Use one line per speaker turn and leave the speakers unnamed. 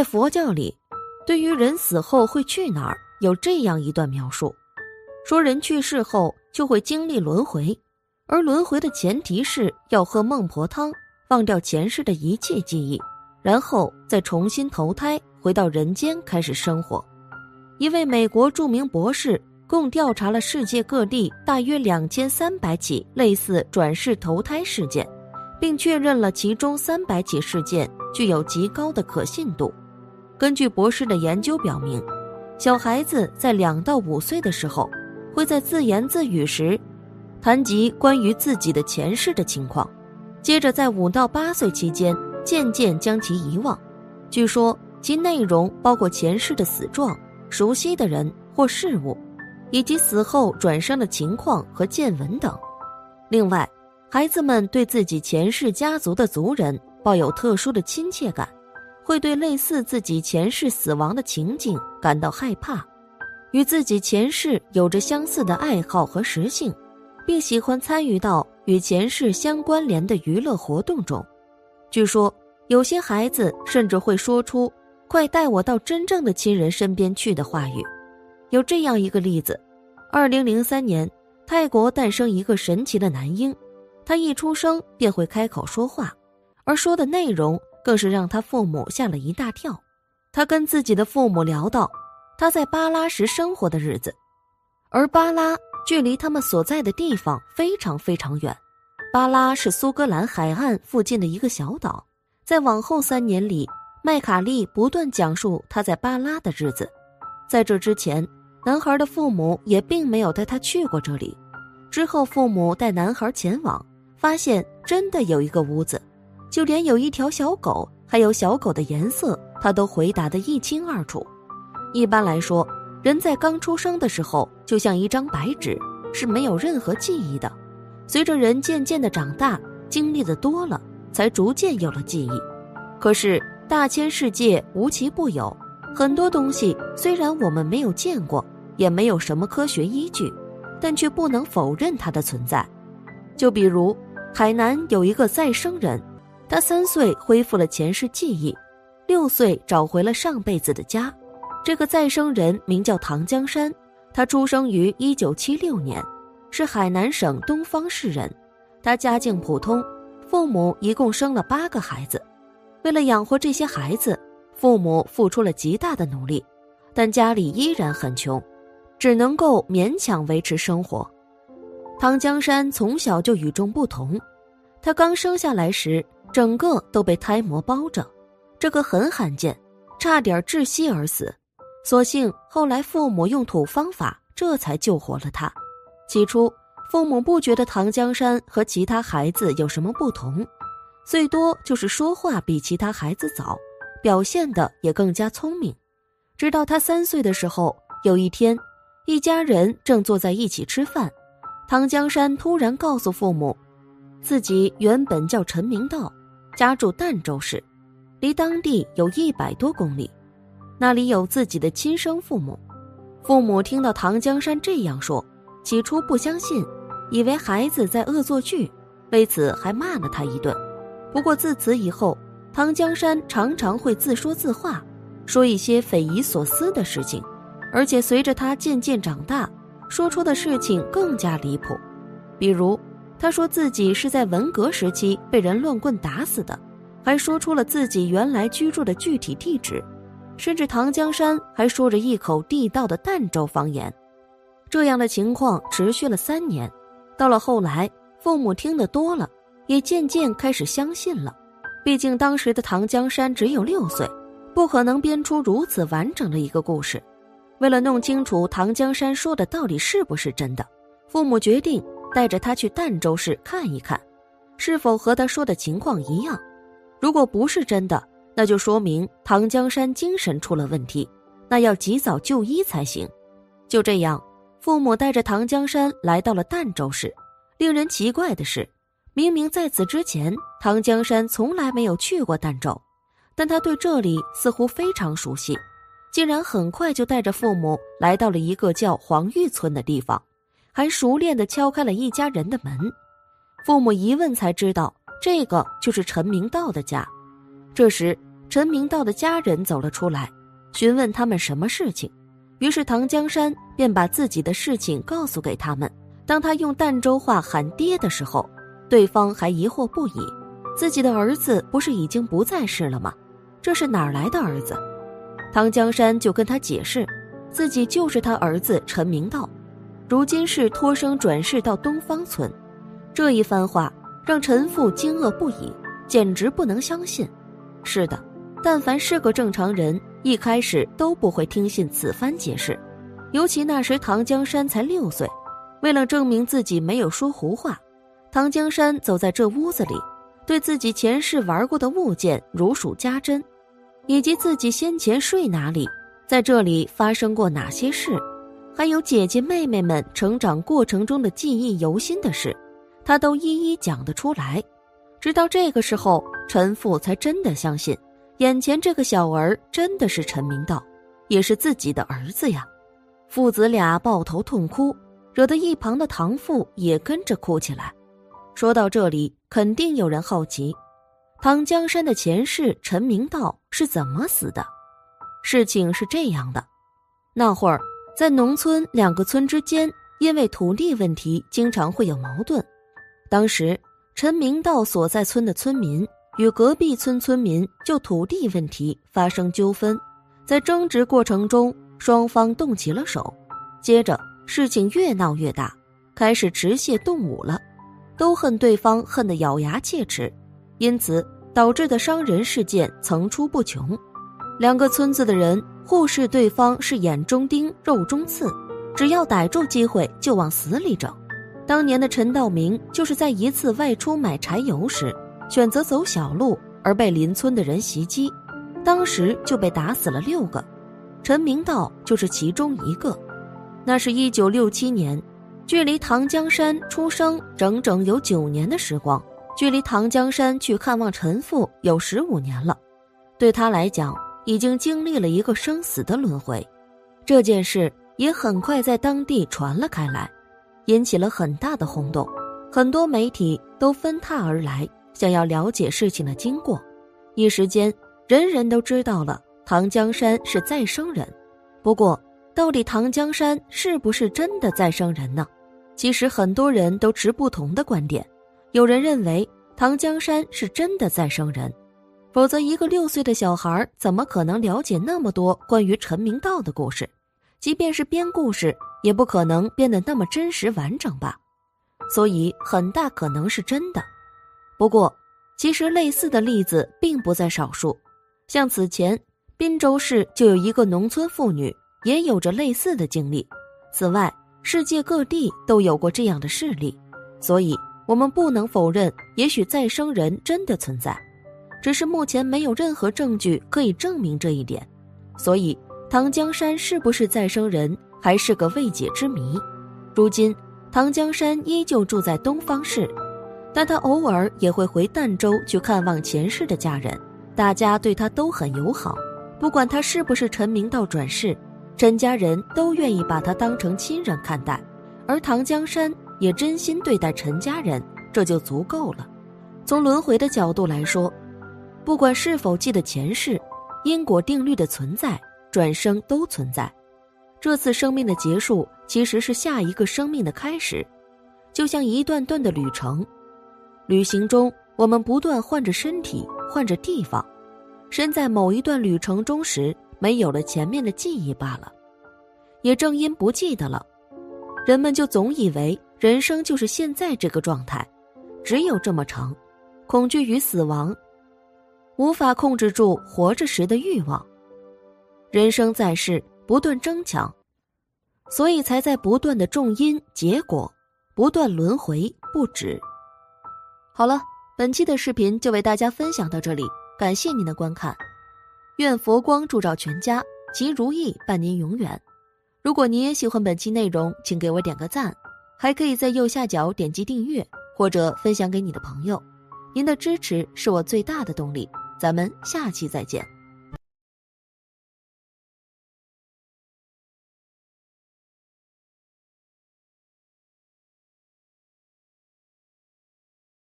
在佛教里，对于人死后会去哪儿，有这样一段描述：说人去世后就会经历轮回，而轮回的前提是要喝孟婆汤，忘掉前世的一切记忆，然后再重新投胎回到人间开始生活。一位美国著名博士共调查了世界各地大约两千三百起类似转世投胎事件，并确认了其中三百起事件具有极高的可信度。根据博士的研究表明，小孩子在两到五岁的时候，会在自言自语时，谈及关于自己的前世的情况，接着在五到八岁期间渐渐将其遗忘。据说其内容包括前世的死状。熟悉的人或事物，以及死后转生的情况和见闻等。另外，孩子们对自己前世家族的族人抱有特殊的亲切感，会对类似自己前世死亡的情景感到害怕，与自己前世有着相似的爱好和食性，并喜欢参与到与前世相关联的娱乐活动中。据说，有些孩子甚至会说出。快带我到真正的亲人身边去的话语，有这样一个例子：二零零三年，泰国诞生一个神奇的男婴，他一出生便会开口说话，而说的内容更是让他父母吓了一大跳。他跟自己的父母聊到他在巴拉时生活的日子，而巴拉距离他们所在的地方非常非常远。巴拉是苏格兰海岸附近的一个小岛，在往后三年里。麦卡利不断讲述他在巴拉的日子，在这之前，男孩的父母也并没有带他去过这里。之后，父母带男孩前往，发现真的有一个屋子，就连有一条小狗，还有小狗的颜色，他都回答得一清二楚。一般来说，人在刚出生的时候就像一张白纸，是没有任何记忆的。随着人渐渐的长大，经历的多了，才逐渐有了记忆。可是。大千世界无奇不有，很多东西虽然我们没有见过，也没有什么科学依据，但却不能否认它的存在。就比如海南有一个再生人，他三岁恢复了前世记忆，六岁找回了上辈子的家。这个再生人名叫唐江山，他出生于一九七六年，是海南省东方市人。他家境普通，父母一共生了八个孩子。为了养活这些孩子，父母付出了极大的努力，但家里依然很穷，只能够勉强维持生活。唐江山从小就与众不同，他刚生下来时，整个都被胎膜包着，这个很罕见，差点窒息而死。所幸后来父母用土方法，这才救活了他。起初，父母不觉得唐江山和其他孩子有什么不同。最多就是说话比其他孩子早，表现的也更加聪明。直到他三岁的时候，有一天，一家人正坐在一起吃饭，唐江山突然告诉父母，自己原本叫陈明道，家住儋州市，离当地有一百多公里，那里有自己的亲生父母。父母听到唐江山这样说，起初不相信，以为孩子在恶作剧，为此还骂了他一顿。不过自此以后，唐江山常常会自说自话，说一些匪夷所思的事情，而且随着他渐渐长大，说出的事情更加离谱。比如，他说自己是在文革时期被人乱棍打死的，还说出了自己原来居住的具体地址，甚至唐江山还说着一口地道的儋州方言。这样的情况持续了三年，到了后来，父母听得多了。也渐渐开始相信了，毕竟当时的唐江山只有六岁，不可能编出如此完整的一个故事。为了弄清楚唐江山说的到底是不是真的，父母决定带着他去儋州市看一看，是否和他说的情况一样。如果不是真的，那就说明唐江山精神出了问题，那要及早就医才行。就这样，父母带着唐江山来到了儋州市。令人奇怪的是。明明在此之前，唐江山从来没有去过儋州，但他对这里似乎非常熟悉，竟然很快就带着父母来到了一个叫黄玉村的地方，还熟练地敲开了一家人的门。父母一问才知道，这个就是陈明道的家。这时，陈明道的家人走了出来，询问他们什么事情。于是唐江山便把自己的事情告诉给他们。当他用儋州话喊爹的时候，对方还疑惑不已：自己的儿子不是已经不在世了吗？这是哪来的儿子？唐江山就跟他解释，自己就是他儿子陈明道，如今是托生转世到东方村。这一番话让陈父惊愕不已，简直不能相信。是的，但凡是个正常人，一开始都不会听信此番解释。尤其那时唐江山才六岁，为了证明自己没有说胡话，唐江山走在这屋子里，对自己前世玩过的物件如数家珍，以及自己先前睡哪里，在这里发生过哪些事，还有姐姐妹妹们成长过程中的记忆犹新的事，他都一一讲得出来。直到这个时候。陈父才真的相信，眼前这个小儿真的是陈明道，也是自己的儿子呀。父子俩抱头痛哭，惹得一旁的唐父也跟着哭起来。说到这里，肯定有人好奇，唐江山的前世陈明道是怎么死的？事情是这样的，那会儿在农村，两个村之间因为土地问题经常会有矛盾。当时陈明道所在村的村民。与隔壁村村民就土地问题发生纠纷，在争执过程中，双方动起了手，接着事情越闹越大，开始持械动武了，都恨对方恨得咬牙切齿，因此导致的伤人事件层出不穷。两个村子的人互视对方是眼中钉、肉中刺，只要逮住机会就往死里整。当年的陈道明就是在一次外出买柴油时。选择走小路而被邻村的人袭击，当时就被打死了六个，陈明道就是其中一个。那是一九六七年，距离唐江山出生整整有九年的时光，距离唐江山去看望陈父有十五年了。对他来讲，已经经历了一个生死的轮回。这件事也很快在当地传了开来，引起了很大的轰动，很多媒体都纷沓而来。想要了解事情的经过，一时间人人都知道了唐江山是再生人。不过，到底唐江山是不是真的再生人呢？其实很多人都持不同的观点。有人认为唐江山是真的再生人，否则一个六岁的小孩怎么可能了解那么多关于陈明道的故事？即便是编故事，也不可能编得那么真实完整吧？所以很大可能是真的。不过，其实类似的例子并不在少数，像此前滨州市就有一个农村妇女也有着类似的经历。此外，世界各地都有过这样的事例，所以我们不能否认，也许再生人真的存在，只是目前没有任何证据可以证明这一点。所以，唐江山是不是再生人还是个未解之谜。如今，唐江山依旧住在东方市。但他偶尔也会回儋州去看望前世的家人，大家对他都很友好。不管他是不是陈明道转世，陈家人都愿意把他当成亲人看待，而唐江山也真心对待陈家人，这就足够了。从轮回的角度来说，不管是否记得前世，因果定律的存在，转生都存在。这次生命的结束，其实是下一个生命的开始，就像一段段的旅程。旅行中，我们不断换着身体，换着地方。身在某一段旅程中时，没有了前面的记忆罢了。也正因不记得了，人们就总以为人生就是现在这个状态，只有这么长。恐惧与死亡，无法控制住活着时的欲望。人生在世，不断争抢，所以才在不断的种因结果，不断轮回不止。好了，本期的视频就为大家分享到这里，感谢您的观看，愿佛光照照全家，吉如意伴您永远。如果您也喜欢本期内容，请给我点个赞，还可以在右下角点击订阅或者分享给你的朋友，您的支持是我最大的动力。咱们下期再见。